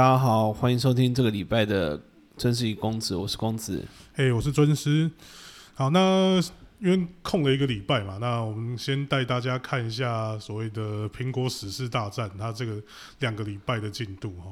大家好，欢迎收听这个礼拜的真是一公子，我是公子。嘿，我是尊师。好，那因为空了一个礼拜嘛，那我们先带大家看一下所谓的苹果史诗大战，它这个两个礼拜的进度哈。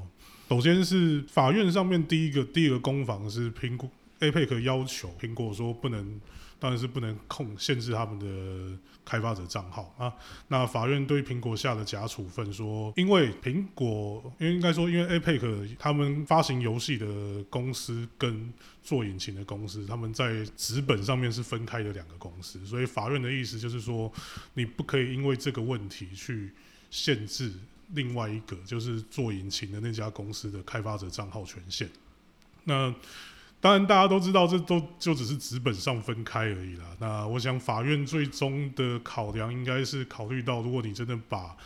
首先是法院上面第一个第一个攻防是苹果 APEC 要求苹果说不能。当然是不能控限制他们的开发者账号啊。那法院对苹果下了假处分，说因为苹果，因为应该说，因为 APEC 他们发行游戏的公司跟做引擎的公司，他们在纸本上面是分开的两个公司，所以法院的意思就是说，你不可以因为这个问题去限制另外一个就是做引擎的那家公司的开发者账号权限。那当然，大家都知道，这都就只是纸本上分开而已啦。那我想，法院最终的考量应该是考虑到，如果你真的把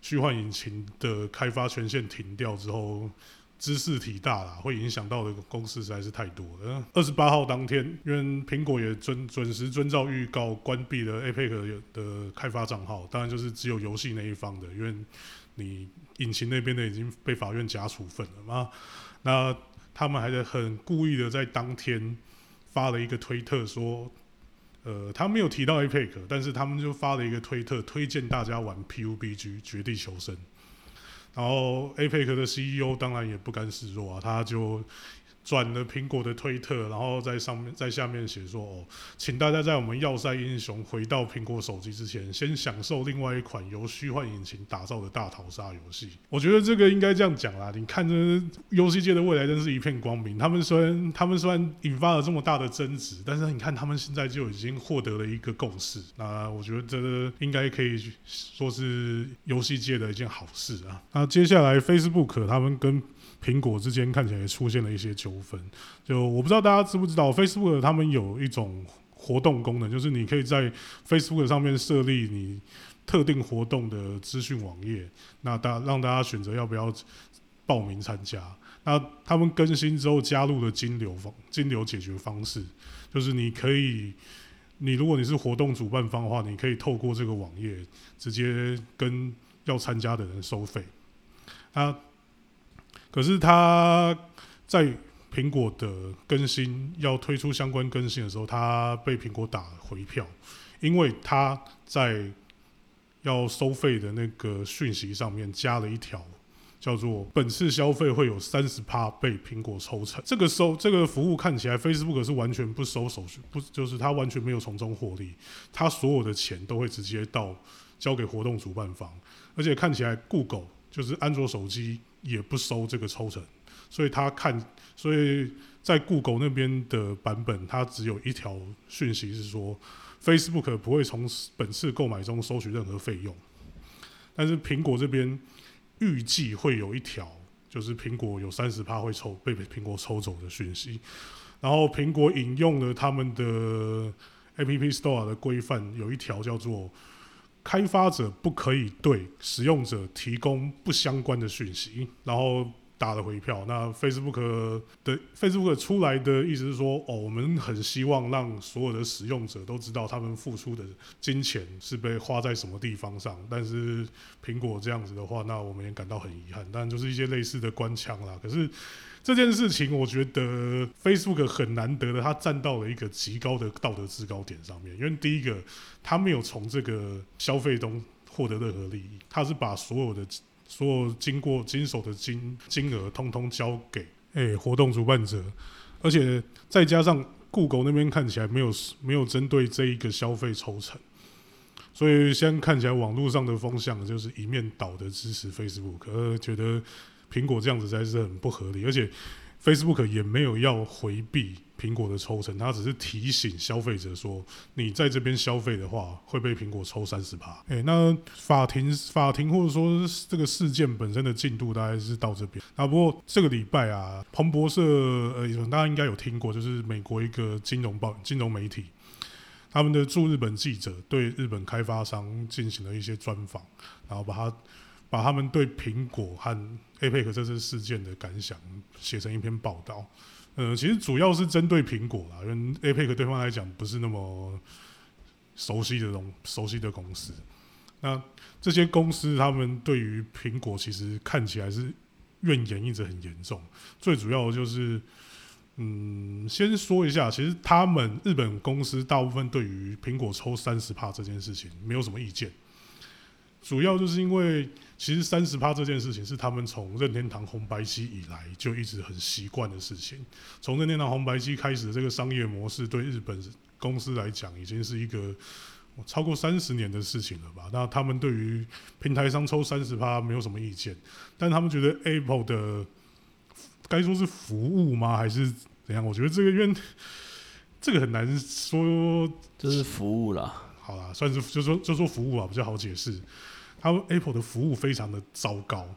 虚幻引擎的开发权限停掉之后，知识体大啦，会影响到的公司实在是太多了。二十八号当天，因为苹果也准准时遵照预告关闭了 APEC 的开发账号，当然就是只有游戏那一方的，因为你引擎那边的已经被法院假处分了嘛。那他们还在很故意的在当天发了一个推特说，呃，他没有提到 APEC，但是他们就发了一个推特推荐大家玩 PUBG 绝地求生。然后 APEC 的 CEO 当然也不甘示弱啊，他就。转了苹果的推特，然后在上面在下面写说：“哦，请大家在我们要塞英雄回到苹果手机之前，先享受另外一款由虚幻引擎打造的大逃杀游戏。”我觉得这个应该这样讲啦。你看，这游戏界的未来真是一片光明。他们虽然他们虽然引发了这么大的争执，但是你看他们现在就已经获得了一个共识。那我觉得这个应该可以说是游戏界的一件好事啊。那接下来 Facebook 他们跟苹果之间看起来出现了一些纠纷，就我不知道大家知不知道，Facebook 他们有一种活动功能，就是你可以在 Facebook 上面设立你特定活动的资讯网页，那大让大家选择要不要报名参加。那他们更新之后加入了金流方金流解决方式，就是你可以，你如果你是活动主办方的话，你可以透过这个网页直接跟要参加的人收费。那可是他在苹果的更新要推出相关更新的时候，他被苹果打回票，因为他在要收费的那个讯息上面加了一条，叫做“本次消费会有三十趴被苹果抽成”。这个收这个服务看起来，Facebook 是完全不收手续，不就是他完全没有从中获利，他所有的钱都会直接到交给活动主办方，而且看起来，Google 就是安卓手机。也不收这个抽成，所以他看，所以在 Google 那边的版本，它只有一条讯息是说，Facebook 不会从本次购买中收取任何费用。但是苹果这边预计会有一条，就是苹果有三十趴会抽被苹果抽走的讯息。然后苹果引用了他们的 App Store 的规范，有一条叫做。开发者不可以对使用者提供不相关的讯息，然后打了回票。那 Facebook 的 Facebook 出来的意思是说，哦，我们很希望让所有的使用者都知道他们付出的金钱是被花在什么地方上。但是苹果这样子的话，那我们也感到很遗憾。但就是一些类似的官腔啦。可是。这件事情，我觉得 Facebook 很难得的，它站到了一个极高的道德制高点上面。因为第一个，它没有从这个消费中获得任何利益，它是把所有的所有经过经手的金金额，通通交给诶活动主办者，而且再加上 Google 那边看起来没有没有针对这一个消费抽成，所以现在看起来网络上的风向就是一面倒的支持 Facebook，而觉得。苹果这样子实在是很不合理，而且 Facebook 也没有要回避苹果的抽成，它只是提醒消费者说，你在这边消费的话会被苹果抽三十趴。哎，那法庭法庭或者说这个事件本身的进度大概是到这边。啊，不过这个礼拜啊，彭博社呃，大家应该有听过，就是美国一个金融报金融媒体，他们的驻日本记者对日本开发商进行了一些专访，然后把它。把他们对苹果和 APEC 这次事件的感想写成一篇报道，呃，其实主要是针对苹果啦，因为 APEC 对方来讲不是那么熟悉的东熟悉的公司。那这些公司他们对于苹果其实看起来是怨言一直很严重。最主要的就是，嗯，先说一下，其实他们日本公司大部分对于苹果抽三十帕这件事情没有什么意见，主要就是因为其实三十趴这件事情是他们从任天堂红白机以来就一直很习惯的事情。从任天堂红白机开始的这个商业模式，对日本公司来讲，已经是一个超过三十年的事情了吧？那他们对于平台商抽三十趴没有什么意见，但他们觉得 Apple 的该说是服务吗，还是怎样？我觉得这个因为这个很难说。这是服务啦。好啦，算是就说就说服务啊，比较好解释。他们 Apple 的服务非常的糟糕，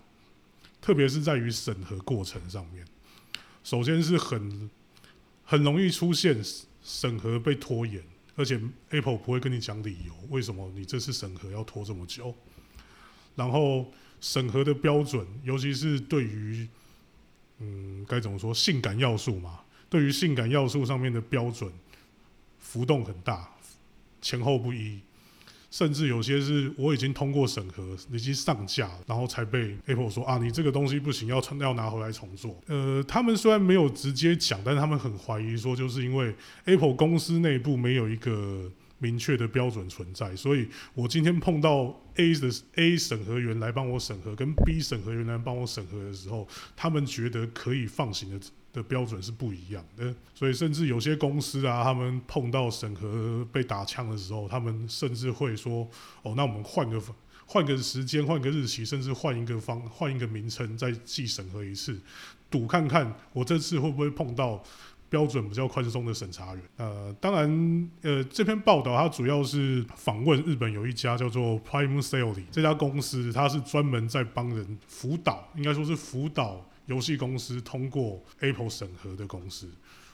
特别是在于审核过程上面。首先是很很容易出现审核被拖延，而且 Apple 不会跟你讲理由，为什么你这次审核要拖这么久。然后审核的标准，尤其是对于嗯该怎么说性感要素嘛，对于性感要素上面的标准浮动很大，前后不一。甚至有些是我已经通过审核，已经上架，然后才被 Apple 说啊，你这个东西不行，要要拿回来重做。呃，他们虽然没有直接讲，但是他们很怀疑说，就是因为 Apple 公司内部没有一个明确的标准存在，所以我今天碰到 A 的 A 审核员来帮我审核，跟 B 审核员来帮我审核的时候，他们觉得可以放行的。的标准是不一样的，所以甚至有些公司啊，他们碰到审核被打枪的时候，他们甚至会说：“哦，那我们换个换个时间，换个日期，甚至换一个方换一个名称，再寄审核一次，赌看看我这次会不会碰到标准比较宽松的审查员。”呃，当然，呃，这篇报道它主要是访问日本有一家叫做 Prime Sale 这家公司，它是专门在帮人辅导，应该说是辅导。游戏公司通过 Apple 审核的公司，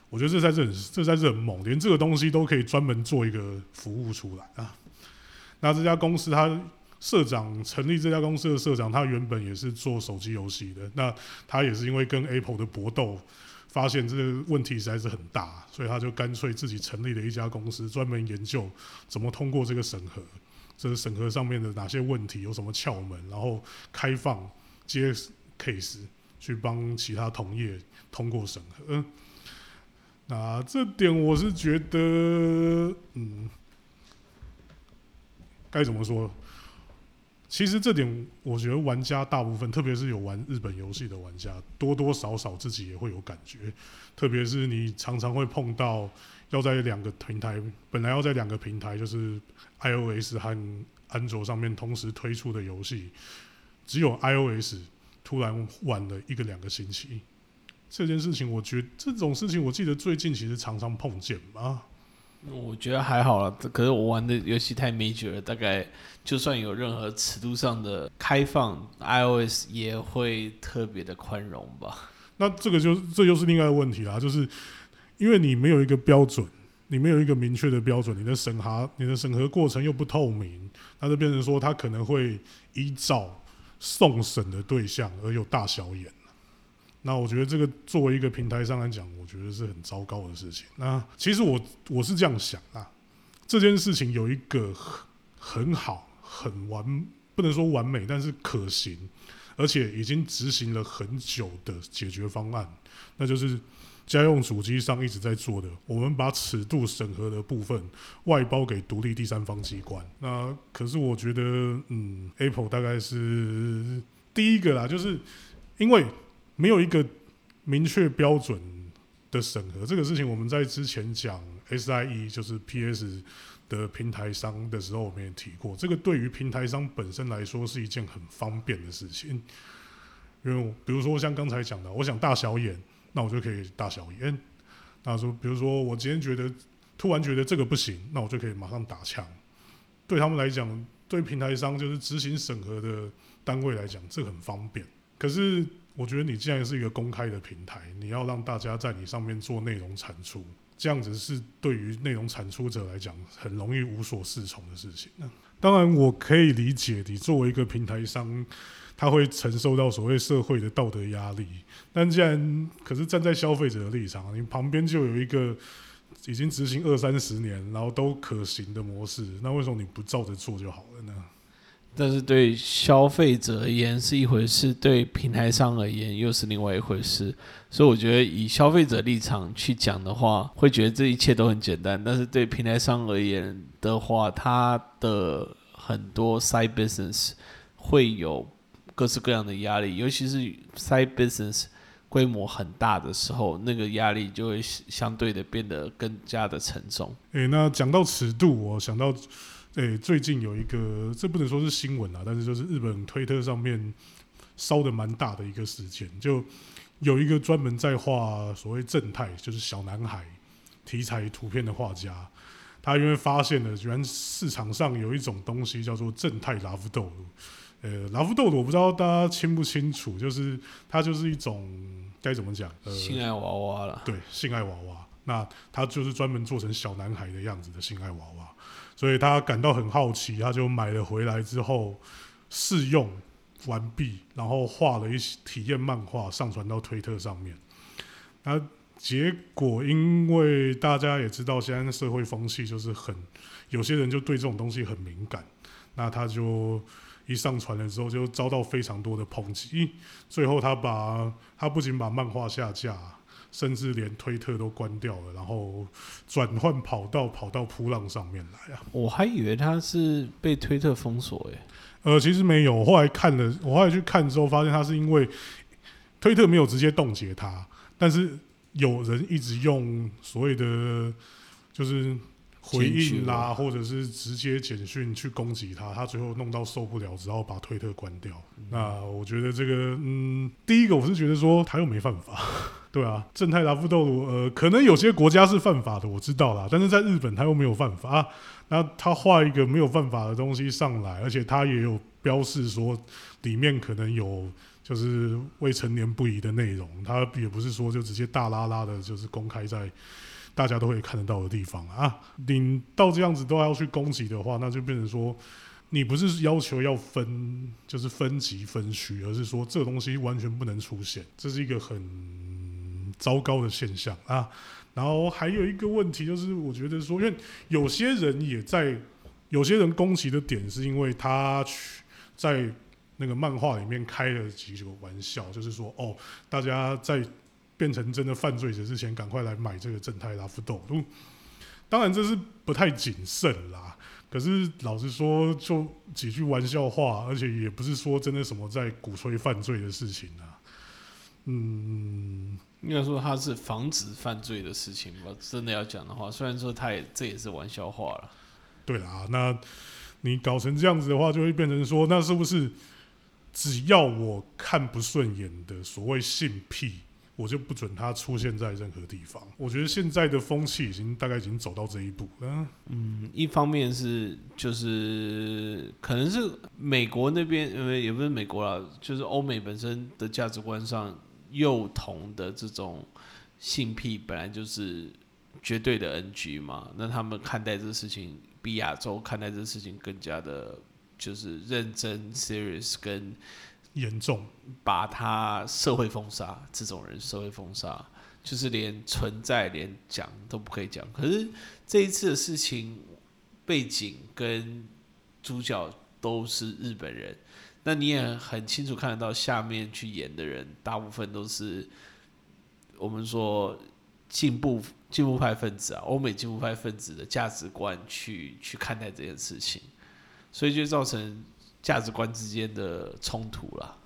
我觉得这在这很这在这很猛，连这个东西都可以专门做一个服务出来啊。那这家公司，他社长成立这家公司的社长，他原本也是做手机游戏的。那他也是因为跟 Apple 的搏斗，发现这个问题实在是很大，所以他就干脆自己成立了一家公司，专门研究怎么通过这个审核，这个审核上面的哪些问题有什么窍门，然后开放接 case。去帮其他同业通过审核，那这点我是觉得，嗯，该怎么说？其实这点我觉得玩家大部分，特别是有玩日本游戏的玩家，多多少少自己也会有感觉。特别是你常常会碰到要在两个平台，本来要在两个平台，就是 iOS 和安卓上面同时推出的游戏，只有 iOS。突然晚了一个两个星期，这件事情，我觉这种事情，我记得最近其实常常碰见吧。我觉得还好了，可是我玩的游戏太 major 了，大概就算有任何尺度上的开放，iOS 也会特别的宽容吧。那这个就这就是另外一个问题啦，就是因为你没有一个标准，你没有一个明确的标准，你的审核你的审核过程又不透明，那就变成说它可能会依照。送审的对象而有大小眼，那我觉得这个作为一个平台上来讲，我觉得是很糟糕的事情。那其实我我是这样想啊，这件事情有一个很好、很完，不能说完美，但是可行，而且已经执行了很久的解决方案，那就是。家用主机上一直在做的，我们把尺度审核的部分外包给独立第三方机关。那可是我觉得，嗯，Apple 大概是第一个啦，就是因为没有一个明确标准的审核这个事情。我们在之前讲 SIE 就是 PS 的平台商的时候，我们也提过，这个对于平台商本身来说是一件很方便的事情。因为比如说像刚才讲的，我想大小眼。那我就可以大小眼。那说，比如说我今天觉得突然觉得这个不行，那我就可以马上打枪。对他们来讲，对平台商就是执行审核的单位来讲，这很方便。可是我觉得你既然是一个公开的平台，你要让大家在你上面做内容产出，这样子是对于内容产出者来讲很容易无所适从的事情。当然，我可以理解你作为一个平台商。他会承受到所谓社会的道德压力，但既然可是站在消费者的立场，你旁边就有一个已经执行二三十年，然后都可行的模式，那为什么你不照着做就好了呢？但是对消费者而言是一回事，对平台商而言又是另外一回事。所以我觉得以消费者立场去讲的话，会觉得这一切都很简单。但是对平台商而言的话，它的很多 side business 会有各式各样的压力，尤其是 side business 规模很大的时候，那个压力就会相对的变得更加的沉重。诶、那讲到尺度，我想到，诶、最近有一个，这不能说是新闻啊，但是就是日本推特上面烧的蛮大的一个事件，就有一个专门在画所谓正太，就是小男孩题材图片的画家，他因为发现了，居然市场上有一种东西叫做正太拉夫豆乳。呃，拉夫豆乳我不知道大家清不清楚，就是它就是一种该怎么讲？呃，性爱娃娃了，对，性爱娃娃。那他就是专门做成小男孩的样子的性爱娃娃，所以他感到很好奇，他就买了回来之后试用完毕，然后画了一些体验漫画上传到推特上面。那结果因为大家也知道，现在社会风气就是很有些人就对这种东西很敏感，那他就一上传了之后就遭到非常多的抨击，最后他把他不仅把漫画下架。甚至连推特都关掉了，然后转换跑道跑到扑浪上面来啊！我还以为他是被推特封锁诶。呃，其实没有，我后来看了，我后来去看之后，发现他是因为推特没有直接冻结他，但是有人一直用所谓的就是回应啦，或者是直接简讯去攻击他，他最后弄到受不了，只好把推特关掉。那我觉得这个，嗯，第一个我是觉得说他又没犯法。对啊，正太拉夫豆乳，呃，可能有些国家是犯法的，我知道啦，但是在日本他又没有犯法啊。那他画一个没有犯法的东西上来，而且他也有标示说里面可能有就是未成年不宜的内容，他也不是说就直接大拉拉的，就是公开在大家都会看得到的地方啊。你到这样子都要去攻击的话，那就变成说你不是要求要分，就是分级分区，而是说这东西完全不能出现，这是一个很。糟糕的现象啊，然后还有一个问题就是，我觉得说，因为有些人也在，有些人攻击的点是因为他去在那个漫画里面开了几个玩笑，就是说，哦，大家在变成真的犯罪者之前，赶快来买这个正太拉夫豆。当然这是不太谨慎啦，可是老实说，就几句玩笑话，而且也不是说真的什么在鼓吹犯罪的事情啊，嗯。应该说它是防止犯罪的事情吧。真的要讲的话，虽然说他也这也是玩笑话了。对啦，那你搞成这样子的话，就会变成说，那是不是只要我看不顺眼的所谓性癖，我就不准他出现在任何地方？我觉得现在的风气已经大概已经走到这一步了。嗯，一方面是就是可能是美国那边，因为也不是美国啦，就是欧美本身的价值观上。幼童的这种性癖本来就是绝对的 NG 嘛，那他们看待这个事情比亚洲看待这个事情更加的，就是认真、serious 跟严重，把他社会封杀。这种人社会封杀，就是连存在、连讲都不可以讲。可是这一次的事情背景跟主角都是日本人。那你也很清楚看得到，下面去演的人大部分都是我们说进步进步派分子啊，欧美进步派分子的价值观去去看待这件事情，所以就造成价值观之间的冲突了。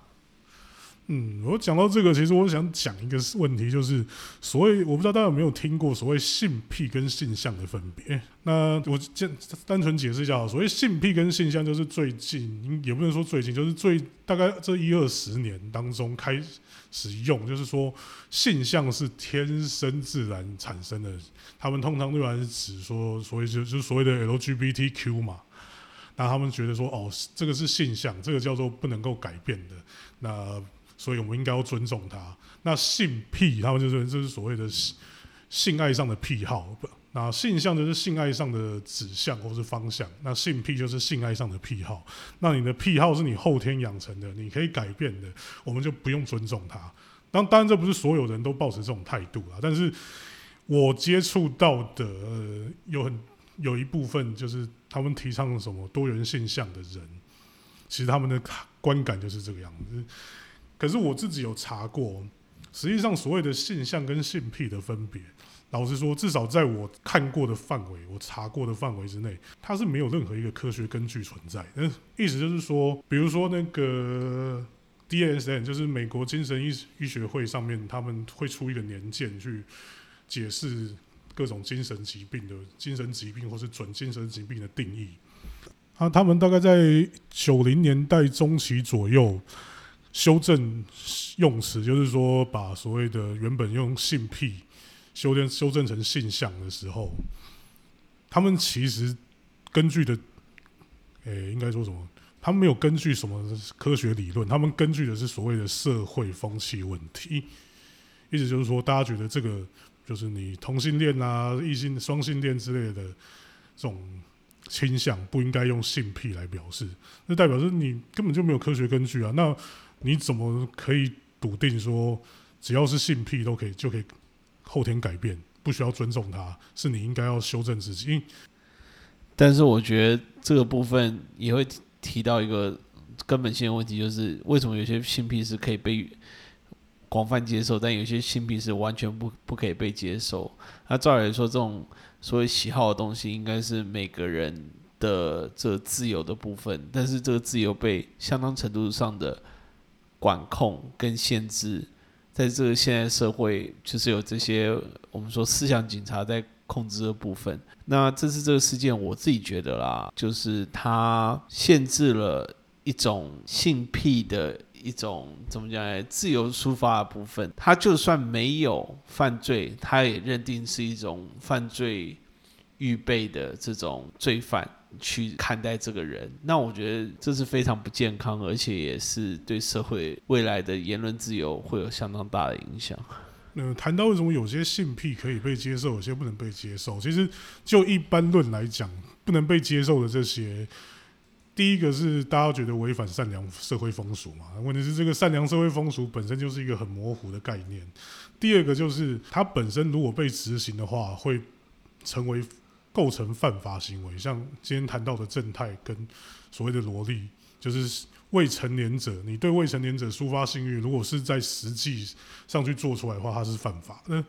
嗯，我讲到这个，其实我想讲一个问题，就是所谓我不知道大家有没有听过所谓性癖跟性向的分别。那我简单纯解释一下，所谓性癖跟性向，就是最近也不能说最近，就是最大概这一二十年当中开始用，就是说性向是天生自然产生的，他们通常对来是指说所谓就就所谓的 LGBTQ 嘛，那他们觉得说哦，这个是性向，这个叫做不能够改变的，那。所以我们应该要尊重他。那性癖，他们就是就是所谓的性性爱上的癖好。那性向就是性爱上的指向或是方向。那性癖就是性爱上的癖好。那你的癖好是你后天养成的，你可以改变的，我们就不用尊重他。当当然，这不是所有人都抱持这种态度啊。但是我接触到的有很有一部分，就是他们提倡什么多元现象的人。其实他们的观感就是这个样子。可是我自己有查过，实际上所谓的性向跟性癖的分别，老实说，至少在我看过的范围、我查过的范围之内，它是没有任何一个科学根据存在。那，意思就是说，比如说那个 DSM，就是美国精神医医学会上面，他们会出一个年鉴去解释各种精神疾病的精神疾病或是准精神疾病的定义。啊，他们大概在九零年代中期左右。修正用词，就是说把所谓的原本用性癖修正修正成性向的时候，他们其实根据的，诶，应该说什么？他们没有根据什么科学理论，他们根据的是所谓的社会风气问题。意思就是说，大家觉得这个就是你同性恋啊、异性双性恋之类的这种倾向，不应该用性癖来表示，那代表是你根本就没有科学根据啊。那你怎么可以笃定说，只要是性癖都可以就可以后天改变，不需要尊重他？是你应该要修正自己。但是我觉得这个部分也会提到一个根本性的问题，就是为什么有些性癖是可以被广泛接受，但有些性癖是完全不不可以被接受？那照理来说，这种所谓喜好的东西，应该是每个人的这自由的部分，但是这个自由被相当程度上的。管控跟限制，在这个现在社会，就是有这些我们说思想警察在控制的部分。那这次这个事件，我自己觉得啦，就是它限制了一种性癖的一种怎么讲呢？自由抒发的部分。他就算没有犯罪，他也认定是一种犯罪预备的这种罪犯。去看待这个人，那我觉得这是非常不健康，而且也是对社会未来的言论自由会有相当大的影响。嗯，谈到为什么有些性癖可以被接受，有些不能被接受，其实就一般论来讲，不能被接受的这些，第一个是大家觉得违反善良社会风俗嘛？问题是这个善良社会风俗本身就是一个很模糊的概念。第二个就是它本身如果被执行的话，会成为。构成犯法行为，像今天谈到的正太跟所谓的萝莉，就是未成年者，你对未成年者抒发性欲，如果是在实际上去做出来的话，它是犯法。那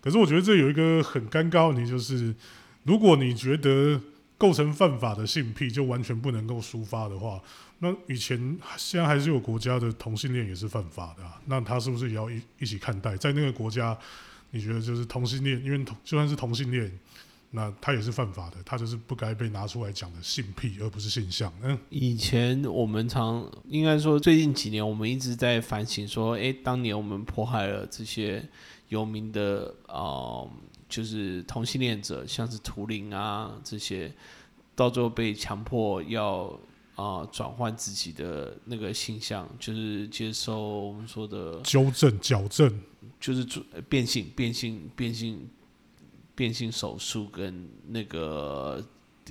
可是我觉得这有一个很尴尬问题，就是如果你觉得构成犯法的性癖就完全不能够抒发的话，那以前现在还是有国家的同性恋也是犯法的，那他是不是也要一一起看待？在那个国家，你觉得就是同性恋，因为同就算是同性恋。那他也是犯法的，他就是不该被拿出来讲的性癖，而不是性向。嗯，以前我们常应该说，最近几年我们一直在反省说，诶，当年我们迫害了这些有名的啊，就是同性恋者，像是图灵啊这些，到最后被强迫要啊转换自己的那个性向，就是接受我们说的纠正、矫正，就是变性、变性、变性。变性手术跟那个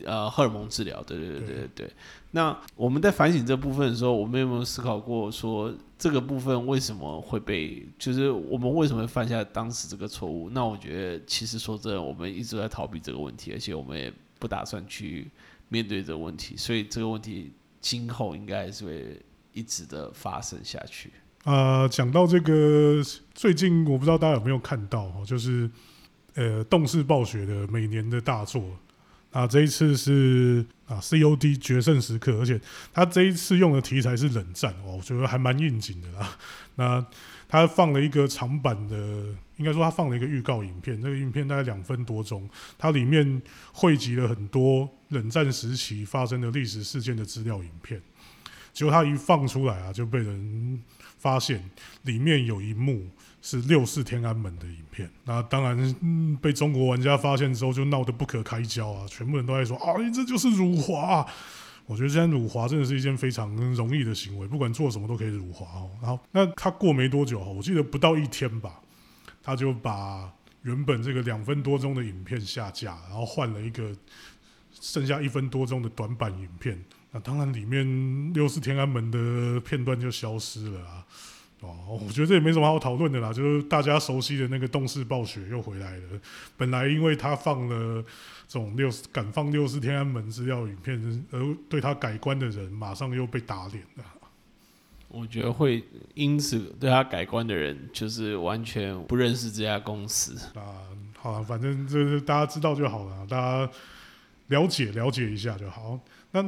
呃荷尔蒙治疗，对对对对对对。那我们在反省这部分的时候，我们有没有思考过说这个部分为什么会被，就是我们为什么会犯下当时这个错误？那我觉得其实说真的，我们一直在逃避这个问题，而且我们也不打算去面对这个问题，所以这个问题今后应该还是会一直的发生下去。呃，讲到这个，最近我不知道大家有没有看到哦，就是。呃，动视暴雪的每年的大作，那这一次是啊，COD 决胜时刻，而且他这一次用的题材是冷战哦，我觉得还蛮应景的啦。那他放了一个长版的，应该说他放了一个预告影片，这个影片大概两分多钟，它里面汇集了很多冷战时期发生的历史事件的资料影片，结果他一放出来啊，就被人发现里面有一幕。是六四天安门的影片，那当然被中国玩家发现之后就闹得不可开交啊！全部人都在说啊，这就是辱华。我觉得现在辱华真的是一件非常容易的行为，不管做什么都可以辱华哦。然后那他过没多久我记得不到一天吧，他就把原本这个两分多钟的影片下架，然后换了一个剩下一分多钟的短版影片。那当然里面六四天安门的片段就消失了啊。哦，我觉得这也没什么好讨论的啦，就是大家熟悉的那个动视暴雪又回来了。本来因为他放了这种六敢放六四天安门资料影片，而对他改观的人，马上又被打脸了。我觉得会因此对他改观的人，就是完全不认识这家公司。啊，好了，反正就是大家知道就好了，大家了解了解一下就好。那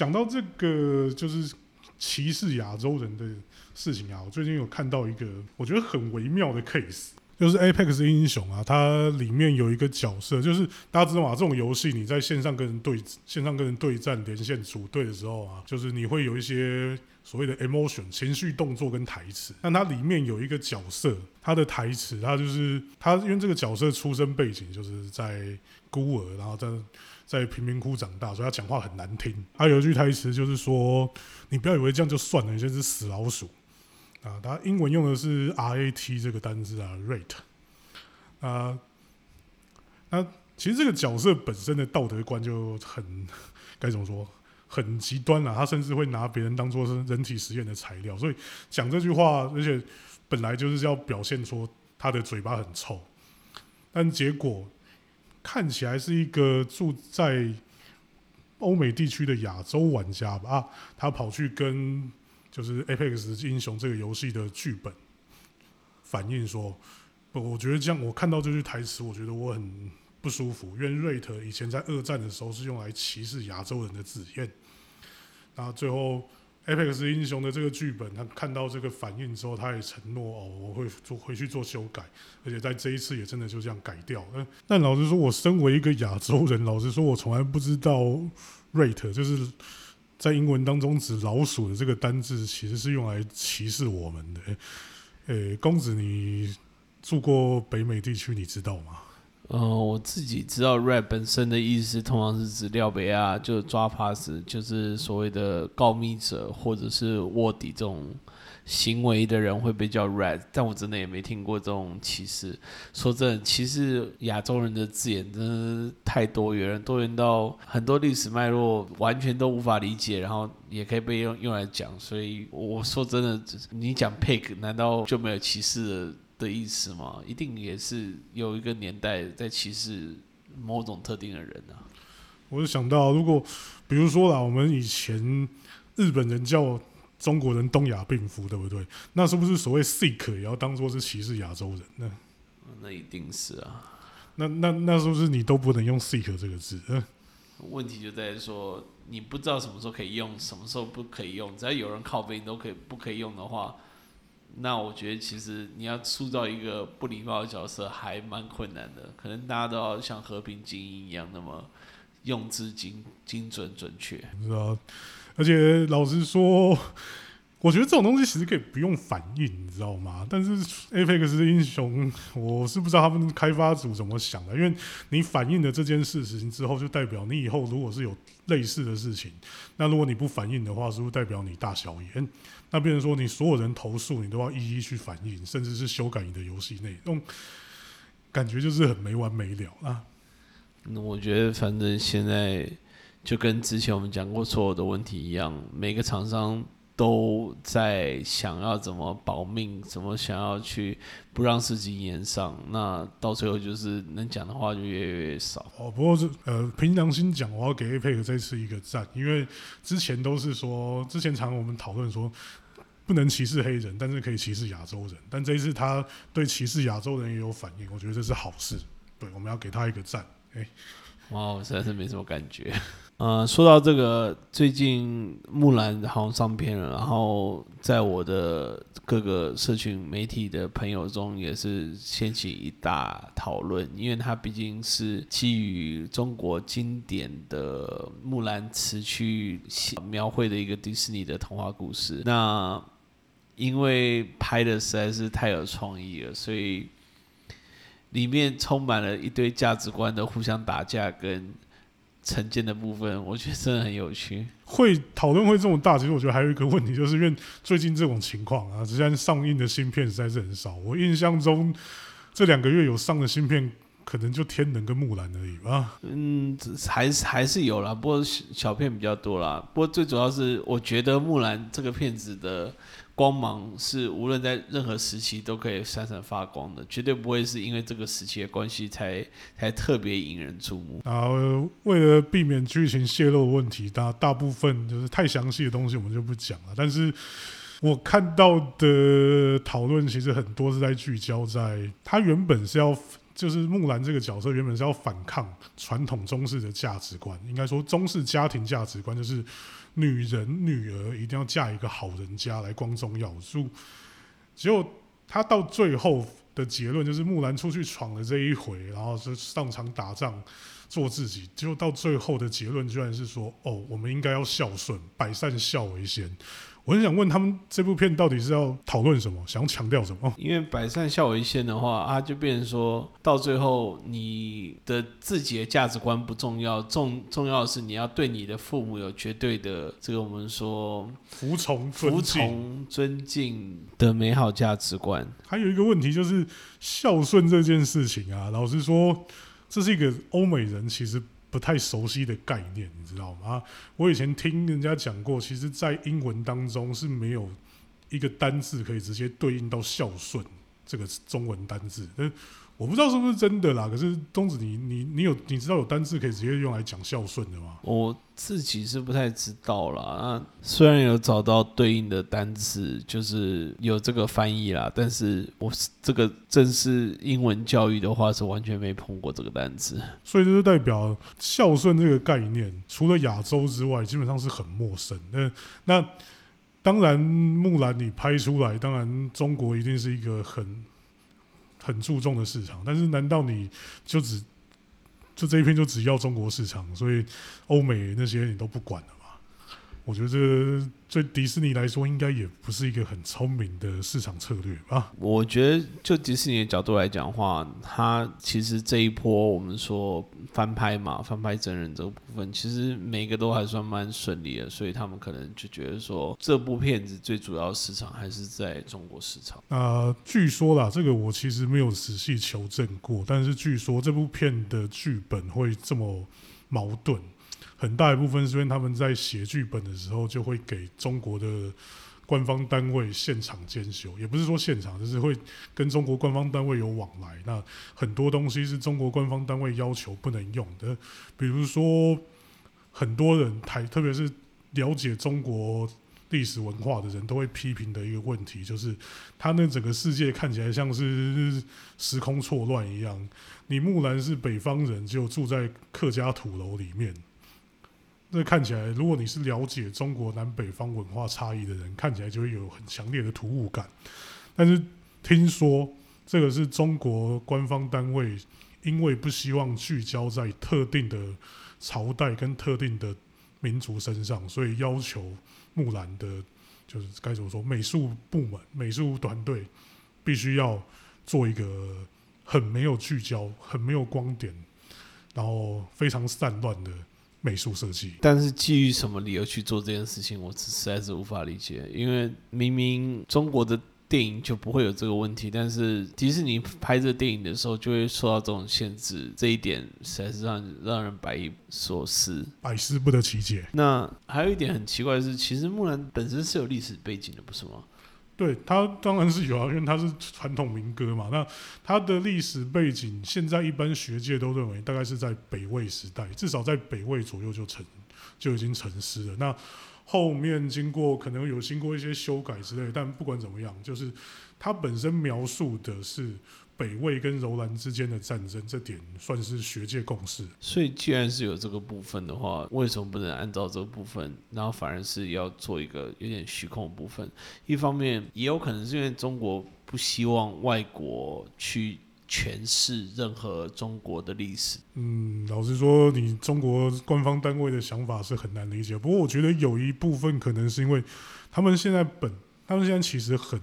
讲到这个，就是歧视亚洲人的事情啊，我最近有看到一个我觉得很微妙的 case，就是 Apex 英雄啊，它里面有一个角色，就是大家知道嘛，这种游戏你在线上跟人对线上跟人对战连线组队的时候啊，就是你会有一些所谓的 emotion 情绪动作跟台词。但它里面有一个角色，他的台词，他就是他因为这个角色出生背景就是在孤儿，然后在在贫民窟长大，所以他讲话很难听。他有一句台词就是说：“你不要以为这样就算了，你就是死老鼠。”啊，他英文用的是 RAT 这个单字啊，rate。啊，那其实这个角色本身的道德观就很该怎么说，很极端了。他甚至会拿别人当做是人体实验的材料，所以讲这句话，而且本来就是要表现出他的嘴巴很臭，但结果看起来是一个住在欧美地区的亚洲玩家吧？啊，他跑去跟就是 Apex 英雄这个游戏的剧本反映说，不，我觉得这样，我看到这句台词，我觉得我很不舒服，因为 rate 以前在二战的时候是用来歧视亚洲人的字眼，然后最后 Apex 英雄的这个剧本，他看到这个反应之后，他也承诺哦，我会做回去做修改，而且在这一次也真的就这样改掉。嗯，但老实说，我身为一个亚洲人，老实说，我从来不知道 rate 就是。在英文当中，指老鼠的这个单字其实是用来歧视我们的。诶，公子，你住过北美地区，你知道吗？嗯，我自己知道 rap 本身的意思通常是指廖北亚，就是抓 pass，就是所谓的告密者或者是卧底这种。行为的人会被叫 rap，但我真的也没听过这种歧视。说真的，歧视亚洲人的字眼真的太多元，多元到很多历史脉络完全都无法理解，然后也可以被用用来讲。所以我说真的，你讲 pig，难道就没有歧视的的意思吗？一定也是有一个年代在歧视某种特定的人啊。我就想到，如果比如说啦，我们以前日本人叫。中国人东亚病夫，对不对？那是不是所谓 sick 也要当做是歧视亚洲人？呢那一定是啊。那那那是不是你都不能用 sick 这个字？问题就在于说，你不知道什么时候可以用，什么时候不可以用。只要有人靠背，你都可以不可以用的话，那我觉得其实你要塑造一个不礼貌的角色还蛮困难的。可能大家都要像和平精英一样，那么用字精精准准确。知道。而且老实说，我觉得这种东西其实可以不用反应，你知道吗？但是 Apex 的英雄，我是不知道他们开发组怎么想的。因为你反映了这件事情之后，就代表你以后如果是有类似的事情，那如果你不反应的话，是不是代表你大小眼？那变成说你所有人投诉，你都要一一去反映，甚至是修改你的游戏内容，感觉就是很没完没了啊。那我觉得，反正现在。就跟之前我们讲过所有的问题一样，每个厂商都在想要怎么保命，怎么想要去不让事情延上。那到最后就是能讲的话就越来越少。哦，不过是呃，凭良心讲，我要给 APEC 这次一个赞，因为之前都是说，之前常我们讨论说不能歧视黑人，但是可以歧视亚洲人。但这一次他对歧视亚洲人也有反应，我觉得这是好事。对，我们要给他一个赞。哎，哇，我实在是没什么感觉。呃，说到这个，最近木兰好像上片了，然后在我的各个社群媒体的朋友中也是掀起一大讨论，因为它毕竟是基于中国经典的木兰词去描绘的一个迪士尼的童话故事。那因为拍的实在是太有创意了，所以里面充满了一堆价值观的互相打架跟。成见的部分，我觉得真的很有趣。会讨论会这么大，其实我觉得还有一个问题，就是因为最近这种情况啊，之前上映的芯片实在是很少。我印象中这两个月有上的芯片，可能就天能跟木兰而已吧。嗯，还是还是有啦，不过小片比较多啦。不过最主要是，我觉得木兰这个片子的。光芒是无论在任何时期都可以闪闪发光的，绝对不会是因为这个时期的关系才才特别引人注目。然后为了避免剧情泄露问题，大大部分就是太详细的东西我们就不讲了。但是我看到的讨论其实很多是在聚焦在他原本是要。就是木兰这个角色原本是要反抗传统中式的价值观，应该说中式家庭价值观就是女人女儿一定要嫁一个好人家来光宗耀祖。结果他到最后的结论就是木兰出去闯了这一回，然后是上场打仗做自己，结果到最后的结论居然是说：哦，我们应该要孝顺，百善孝为先。我很想问他们这部片到底是要讨论什么，想要强调什么？因为百善孝为先的话，啊，就变成说到最后，你的自己的价值观不重要，重重要的是你要对你的父母有绝对的这个我们说服从、服从、尊敬的美好价值观。还有一个问题就是孝顺这件事情啊，老实说，这是一个欧美人其实。不太熟悉的概念，你知道吗？我以前听人家讲过，其实，在英文当中是没有一个单字可以直接对应到孝顺这个中文单字。我不知道是不是真的啦，可是东子，你你你有你知道有单字可以直接用来讲孝顺的吗？我自己是不太知道啦。那虽然有找到对应的单词，就是有这个翻译啦，但是我这个正式英文教育的话，是完全没碰过这个单词。所以这就代表孝顺这个概念，除了亚洲之外，基本上是很陌生。那那当然，木兰你拍出来，当然中国一定是一个很。很注重的市场，但是难道你就只就这一片就只要中国市场，所以欧美那些你都不管了？我觉得这对迪士尼来说，应该也不是一个很聪明的市场策略吧。我觉得，就迪士尼的角度来讲话，它其实这一波我们说翻拍嘛，翻拍真人这个部分，其实每个都还算蛮顺利的，所以他们可能就觉得说，这部片子最主要市场还是在中国市场。啊，据说啦，这个我其实没有仔细求证过，但是据说这部片的剧本会这么矛盾。很大一部分是因为他们在写剧本的时候，就会给中国的官方单位现场监修，也不是说现场，就是会跟中国官方单位有往来。那很多东西是中国官方单位要求不能用的，比如说很多人台，特别是了解中国历史文化的人都会批评的一个问题，就是他那整个世界看起来像是时空错乱一样。你木兰是北方人，就住在客家土楼里面。那看起来，如果你是了解中国南北方文化差异的人，看起来就会有很强烈的突兀感。但是听说这个是中国官方单位，因为不希望聚焦在特定的朝代跟特定的民族身上，所以要求木兰的，就是该怎么说，美术部门、美术团队必须要做一个很没有聚焦、很没有光点，然后非常散乱的。美术设计，但是基于什么理由去做这件事情，我实在是无法理解。因为明明中国的电影就不会有这个问题，但是迪士尼拍这电影的时候就会受到这种限制，这一点实在是让让人百亿所思，百思不得其解。那还有一点很奇怪的是，其实木兰本身是有历史背景的，不是吗？对他当然是有啊，因为他是传统民歌嘛。那他的历史背景，现在一般学界都认为大概是在北魏时代，至少在北魏左右就成就已经成诗了。那后面经过可能有经过一些修改之类，但不管怎么样，就是他本身描述的是。北魏跟柔兰之间的战争，这点算是学界共识。所以，既然是有这个部分的话，为什么不能按照这个部分，然后反而是要做一个有点虚空的部分？一方面，也有可能是因为中国不希望外国去诠释任何中国的历史。嗯，老实说，你中国官方单位的想法是很难理解。不过，我觉得有一部分可能是因为他们现在本，他们现在其实很。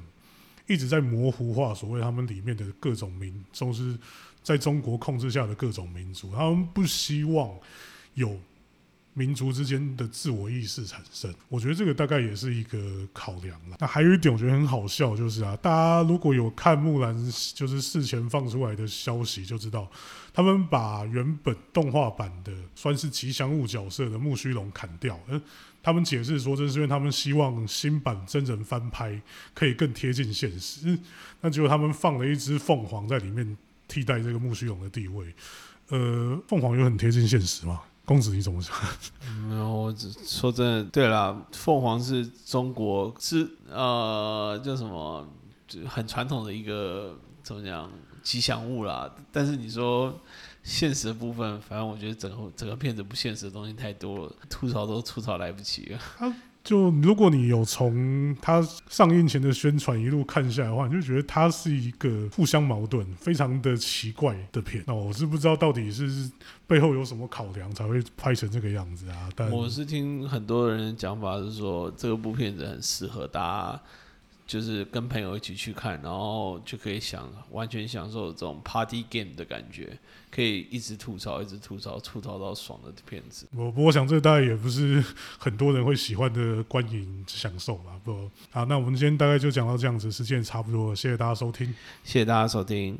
一直在模糊化所谓他们里面的各种民，都是在中国控制下的各种民族，他们不希望有民族之间的自我意识产生。我觉得这个大概也是一个考量了。那还有一点我觉得很好笑，就是啊，大家如果有看木兰，就是事前放出来的消息，就知道他们把原本动画版的算是吉祥物角色的木须龙砍掉。他们解释说，这是因为他们希望新版真人翻拍可以更贴近现实。那结果他们放了一只凤凰在里面替代这个木须龙的地位。呃，凤凰有很贴近现实吗？公子你怎么想？没有，我只说真的，对啦，凤凰是中国是呃叫什么，就很传统的一个怎么讲吉祥物啦。但是你说现实的部分，反正我觉得整个整个片子不现实的东西太多了，吐槽都吐槽来不及了。就如果你有从它上映前的宣传一路看下来的话，你就觉得它是一个互相矛盾、非常的奇怪的片。那我是不知道到底是背后有什么考量才会拍成这个样子啊？但我是听很多人的讲法是说，这部片子很适合大家。就是跟朋友一起去看，然后就可以享完全享受这种 party game 的感觉，可以一直吐槽，一直吐槽，吐槽到爽的片子。我不过想这大概也不是很多人会喜欢的观影享受吧。不好，那我们今天大概就讲到这样子，时间也差不多了，谢谢大家收听，谢谢大家收听。